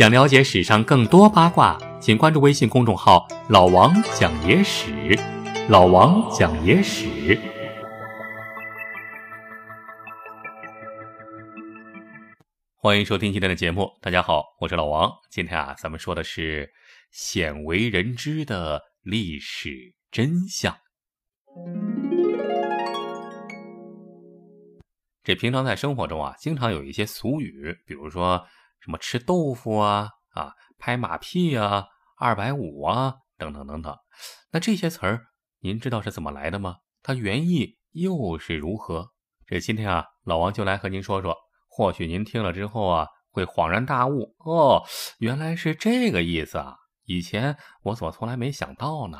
想了解史上更多八卦，请关注微信公众号“老王讲野史”。老王讲野史，欢迎收听今天的节目。大家好，我是老王。今天啊，咱们说的是鲜为人知的历史真相。这平常在生活中啊，经常有一些俗语，比如说什么吃豆腐啊、啊拍马屁啊、二百五啊等等等等。那这些词儿，您知道是怎么来的吗？它原意又是如何？这今天啊，老王就来和您说说。或许您听了之后啊，会恍然大悟哦，原来是这个意思啊！以前我怎么从来没想到呢？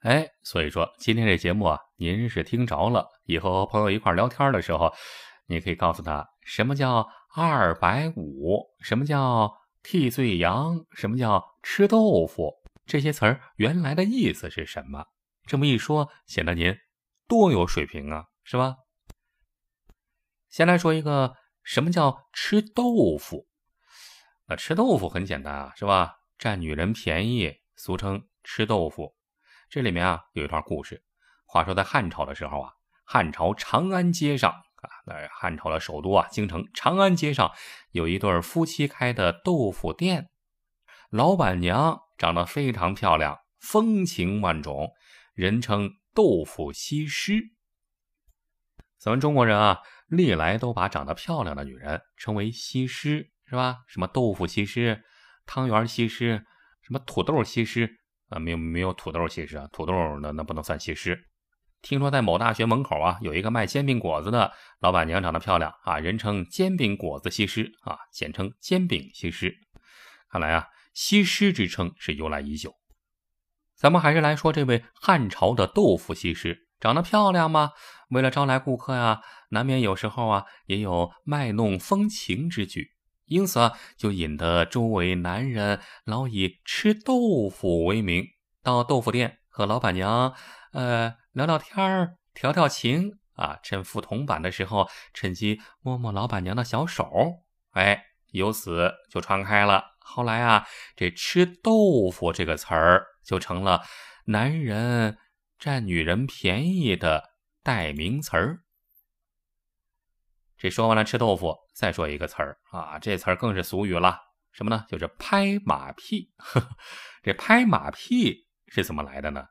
哎，所以说今天这节目啊，您是听着了。以后和朋友一块聊天的时候，你可以告诉他什么叫二百五，什么叫替罪羊，什么叫吃豆腐，这些词儿原来的意思是什么？这么一说，显得您多有水平啊，是吧？先来说一个什么叫吃豆腐？那吃豆腐很简单啊，是吧？占女人便宜，俗称吃豆腐。这里面啊有一段故事。话说在汉朝的时候啊，汉朝长安街上啊，那汉朝的首都啊，京城长安街上有一对夫妻开的豆腐店，老板娘长得非常漂亮，风情万种，人称豆腐西施。咱们中国人啊，历来都把长得漂亮的女人称为西施，是吧？什么豆腐西施、汤圆西施、什么土豆西施。啊，没有没有土豆西施啊，土豆那那不能算西施。听说在某大学门口啊，有一个卖煎饼果子的老板娘长得漂亮啊，人称煎饼果子西施啊，简称煎饼西施。看来啊，西施之称是由来已久。咱们还是来说这位汉朝的豆腐西施，长得漂亮吗？为了招来顾客呀，难免有时候啊，也有卖弄风情之举。因此啊，就引得周围男人老以吃豆腐为名，到豆腐店和老板娘呃聊聊天儿、调调情啊。趁付铜板的时候，趁机摸摸老板娘的小手，哎，由此就传开了。后来啊，这吃豆腐这个词儿就成了男人占女人便宜的代名词儿。这说完了吃豆腐，再说一个词儿啊，这词儿更是俗语了，什么呢？就是拍马屁。这拍马屁是怎么来的呢？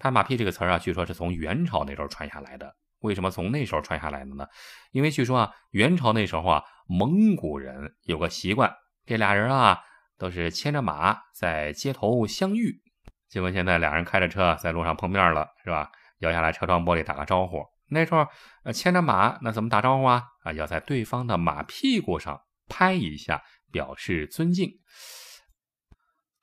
拍马屁这个词儿啊，据说是从元朝那时候传下来的。为什么从那时候传下来的呢？因为据说啊，元朝那时候啊，蒙古人有个习惯，这俩人啊都是牵着马在街头相遇，结果现在俩人开着车在路上碰面了，是吧？摇下来车窗玻璃打个招呼。那时候，呃，牵着马，那怎么打招呼啊？啊，要在对方的马屁股上拍一下，表示尊敬。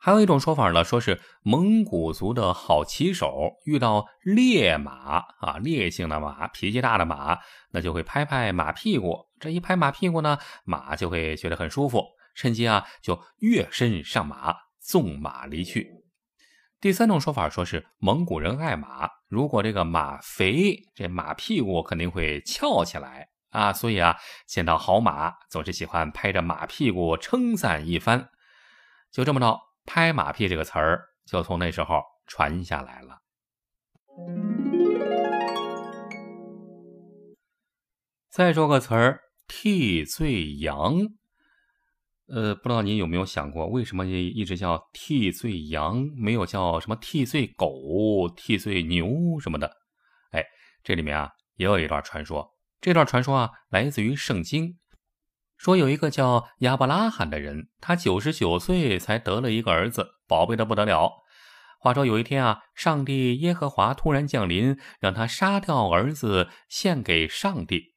还有一种说法呢，说是蒙古族的好骑手遇到烈马啊，烈性的马，脾气大的马，那就会拍拍马屁股。这一拍马屁股呢，马就会觉得很舒服，趁机啊就跃身上马，纵马离去。第三种说法说是蒙古人爱马，如果这个马肥，这马屁股肯定会翘起来啊，所以啊，见到好马总是喜欢拍着马屁股称赞一番。就这么着，拍马屁这个词儿就从那时候传下来了。再说个词儿，替罪羊。呃，不知道您有没有想过，为什么一直叫替罪羊，没有叫什么替罪狗、替罪牛什么的？哎，这里面啊也有一段传说。这段传说啊来自于圣经，说有一个叫亚伯拉罕的人，他九十九岁才得了一个儿子，宝贝的不得了。话说有一天啊，上帝耶和华突然降临，让他杀掉儿子献给上帝，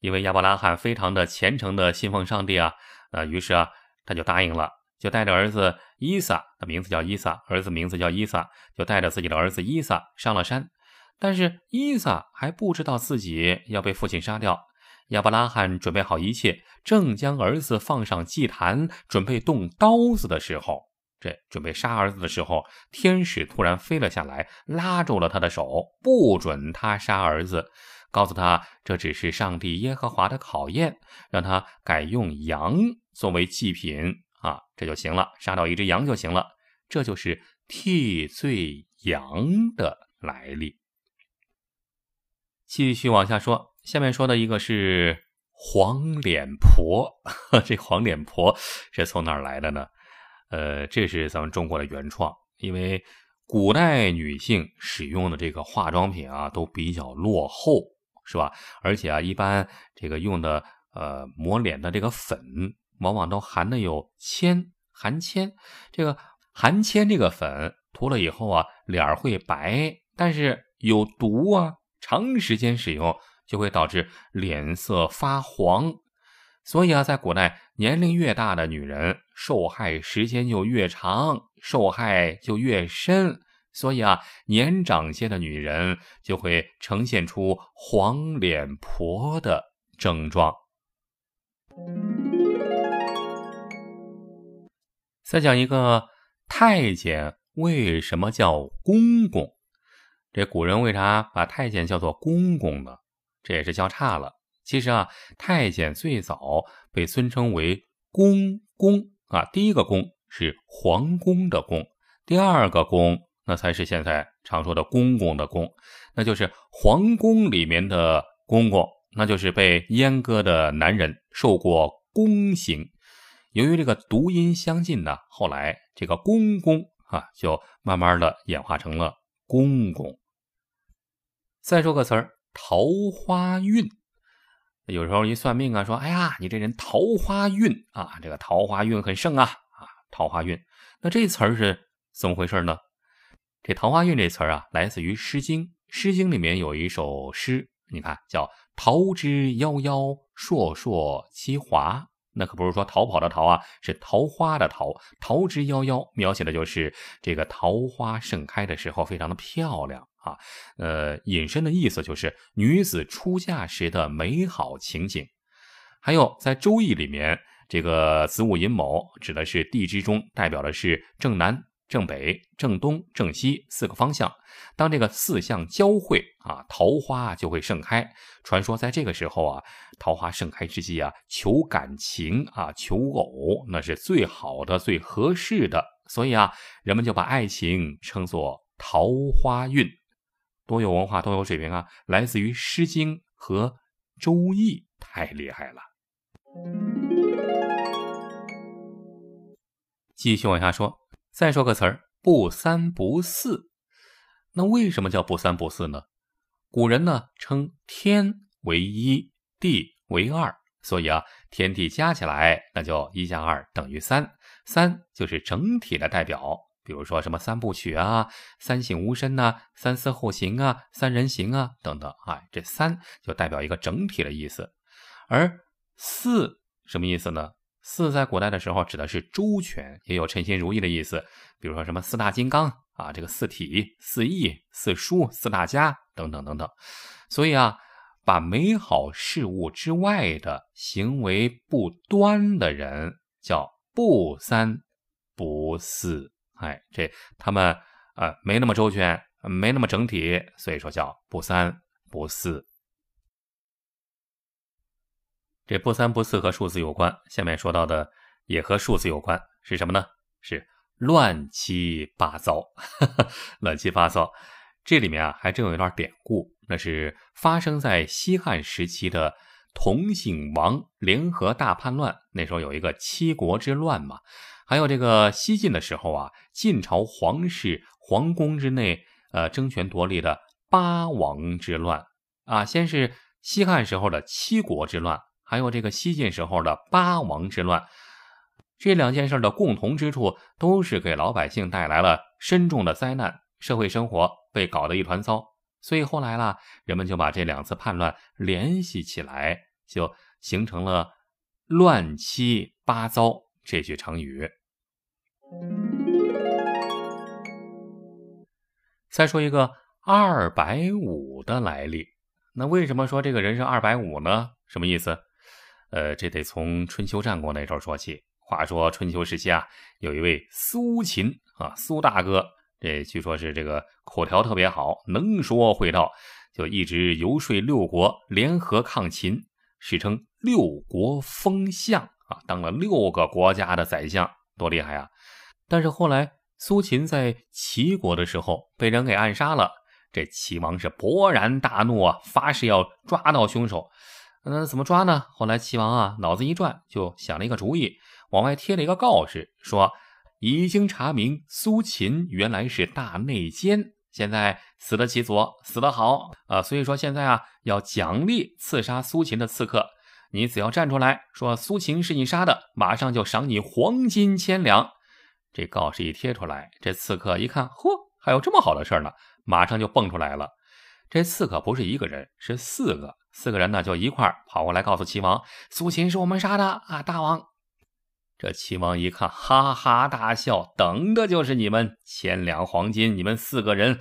因为亚伯拉罕非常的虔诚的信奉上帝啊。啊，于是啊，他就答应了，就带着儿子伊萨，的名字叫伊萨，儿子名字叫伊萨，就带着自己的儿子伊萨上了山。但是伊萨还不知道自己要被父亲杀掉。亚伯拉罕准备好一切，正将儿子放上祭坛，准备动刀子的时候，这准备杀儿子的时候，天使突然飞了下来，拉住了他的手，不准他杀儿子。告诉他，这只是上帝耶和华的考验，让他改用羊作为祭品，啊，这就行了，杀掉一只羊就行了，这就是替罪羊的来历。继续往下说，下面说的一个是黄脸婆，这黄脸婆是从哪儿来的呢？呃，这是咱们中国的原创，因为古代女性使用的这个化妆品啊都比较落后，是吧？而且啊，一般这个用的呃抹脸的这个粉，往往都含的有铅，含铅。这个含铅这个粉涂了以后啊，脸会白，但是有毒啊，长时间使用就会导致脸色发黄。所以啊，在古代，年龄越大的女人受害时间就越长，受害就越深。所以啊，年长些的女人就会呈现出黄脸婆的症状。再讲一个太监为什么叫公公？这古人为啥把太监叫做公公呢？这也是叫差了。其实啊，太监最早被尊称为公公啊。第一个公是皇宫的宫，第二个公那才是现在常说的公公的公，那就是皇宫里面的公公，那就是被阉割的男人，受过宫刑。由于这个读音相近呢，后来这个公公啊，就慢慢的演化成了公公。再说个词儿，桃花运。有时候一算命啊，说：“哎呀，你这人桃花运啊，这个桃花运很盛啊啊，桃花运。”那这词儿是怎么回事呢？这桃花运这词儿啊，来自于《诗经》。《诗经》里面有一首诗，你看叫“桃之夭夭，烁烁其华”。那可不是说逃跑的逃啊，是桃花的桃。桃之夭夭，描写的就是这个桃花盛开的时候，非常的漂亮。啊，呃，引申的意思就是女子出嫁时的美好情景。还有在《周易》里面，这个子午寅卯指的是地支中代表的是正南、正北、正东、正西四个方向。当这个四象交汇啊，桃花就会盛开。传说在这个时候啊，桃花盛开之际啊，求感情啊，求偶那是最好的、最合适的。所以啊，人们就把爱情称作桃花运。多有文化，多有水平啊！来自于《诗经》和《周易》，太厉害了。继续往下说，再说个词儿“不三不四”。那为什么叫不三不四呢？古人呢称天为一，地为二，所以啊，天地加起来，那就一加二等于三，三就是整体的代表。比如说什么三部曲啊，三省吾身呐，三思后行啊，三人行啊等等啊，这三就代表一个整体的意思。而四什么意思呢？四在古代的时候指的是周全，也有称心如意的意思。比如说什么四大金刚啊，这个四体、四艺、四书、四大家等等等等。所以啊，把美好事物之外的行为不端的人叫不三不四。哎，这他们啊没那么周全，没那么整体，所以说叫不三不四。这不三不四和数字有关，下面说到的也和数字有关，是什么呢？是乱七八糟，乱七八糟。这里面啊还真有一段典故，那是发生在西汉时期的同姓王联合大叛乱，那时候有一个七国之乱嘛。还有这个西晋的时候啊，晋朝皇室皇宫之内，呃，争权夺利的八王之乱啊，先是西汉时候的七国之乱，还有这个西晋时候的八王之乱，这两件事的共同之处都是给老百姓带来了深重的灾难，社会生活被搞得一团糟。所以后来啦，人们就把这两次叛乱联系起来，就形成了乱七八糟这句成语。再说一个二百五的来历，那为什么说这个人是二百五呢？什么意思？呃，这得从春秋战国那时候说起。话说春秋时期啊，有一位苏秦啊，苏大哥，这据说是这个口条特别好，能说会道，就一直游说六国联合抗秦，史称六国封相啊，当了六个国家的宰相，多厉害啊！但是后来苏秦在齐国的时候被人给暗杀了，这齐王是勃然大怒啊，发誓要抓到凶手。那怎么抓呢？后来齐王啊脑子一转，就想了一个主意，往外贴了一个告示，说已经查明苏秦原来是大内奸，现在死得其所，死得好啊！所以说现在啊要奖励刺杀苏秦的刺客。你只要站出来说苏秦是你杀的，马上就赏你黄金千两。这告示一贴出来，这刺客一看，嚯，还有这么好的事呢，马上就蹦出来了。这刺客不是一个人，是四个，四个人呢就一块跑过来告诉齐王，苏秦是我们杀的啊，大王。这齐王一看，哈哈大笑，等的就是你们千两黄金，你们四个人，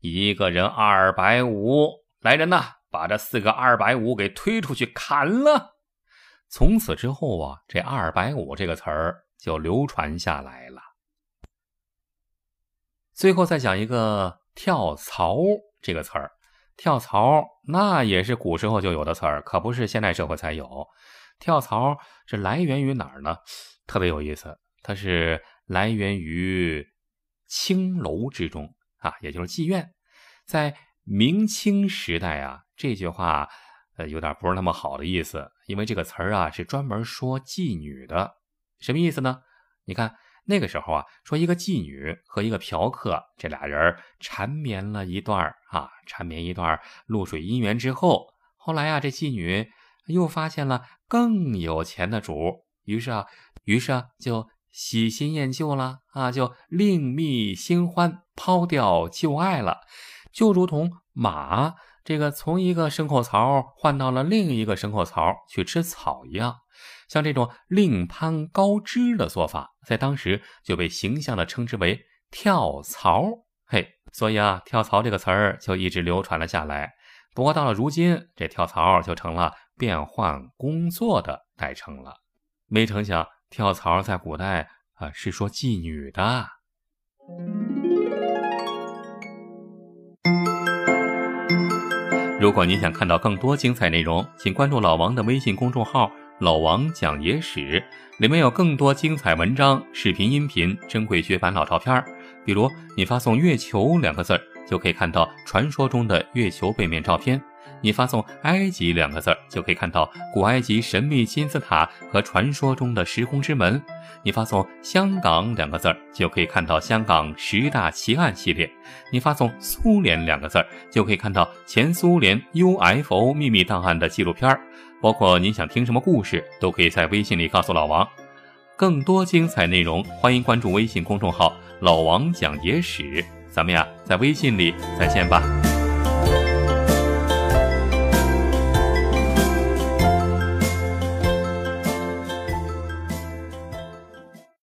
一个人二百五，来人呐，把这四个二百五给推出去砍了。从此之后啊，这“二百五”这个词儿就流传下来了。最后再讲一个“跳槽”这个词儿，“跳槽”那也是古时候就有的词儿，可不是现代社会才有。跳槽是来源于哪儿呢？特别有意思，它是来源于青楼之中啊，也就是妓院。在明清时代啊，这句话。呃，有点不是那么好的意思，因为这个词儿啊是专门说妓女的，什么意思呢？你看那个时候啊，说一个妓女和一个嫖客这俩人缠绵了一段啊，缠绵一段露水姻缘之后，后来啊，这妓女又发现了更有钱的主，于是啊，于是啊就喜新厌旧了啊，就另觅新欢，抛掉旧爱了，就如同马。这个从一个牲口槽换到了另一个牲口槽去吃草一样，像这种另攀高枝的做法，在当时就被形象的称之为跳槽。嘿，所以啊，跳槽这个词儿就一直流传了下来。不过到了如今，这跳槽就成了变换工作的代称了。没成想，跳槽在古代啊是说妓女的。如果您想看到更多精彩内容，请关注老王的微信公众号“老王讲野史”，里面有更多精彩文章、视频、音频、珍贵绝版老照片。比如，你发送“月球”两个字儿，就可以看到传说中的月球背面照片。你发送“埃及”两个字儿，就可以看到古埃及神秘金字塔和传说中的时空之门；你发送“香港”两个字儿，就可以看到香港十大奇案系列；你发送“苏联”两个字儿，就可以看到前苏联 UFO 秘密档案的纪录片儿。包括您想听什么故事，都可以在微信里告诉老王。更多精彩内容，欢迎关注微信公众号“老王讲野史”。咱们呀，在微信里再见吧。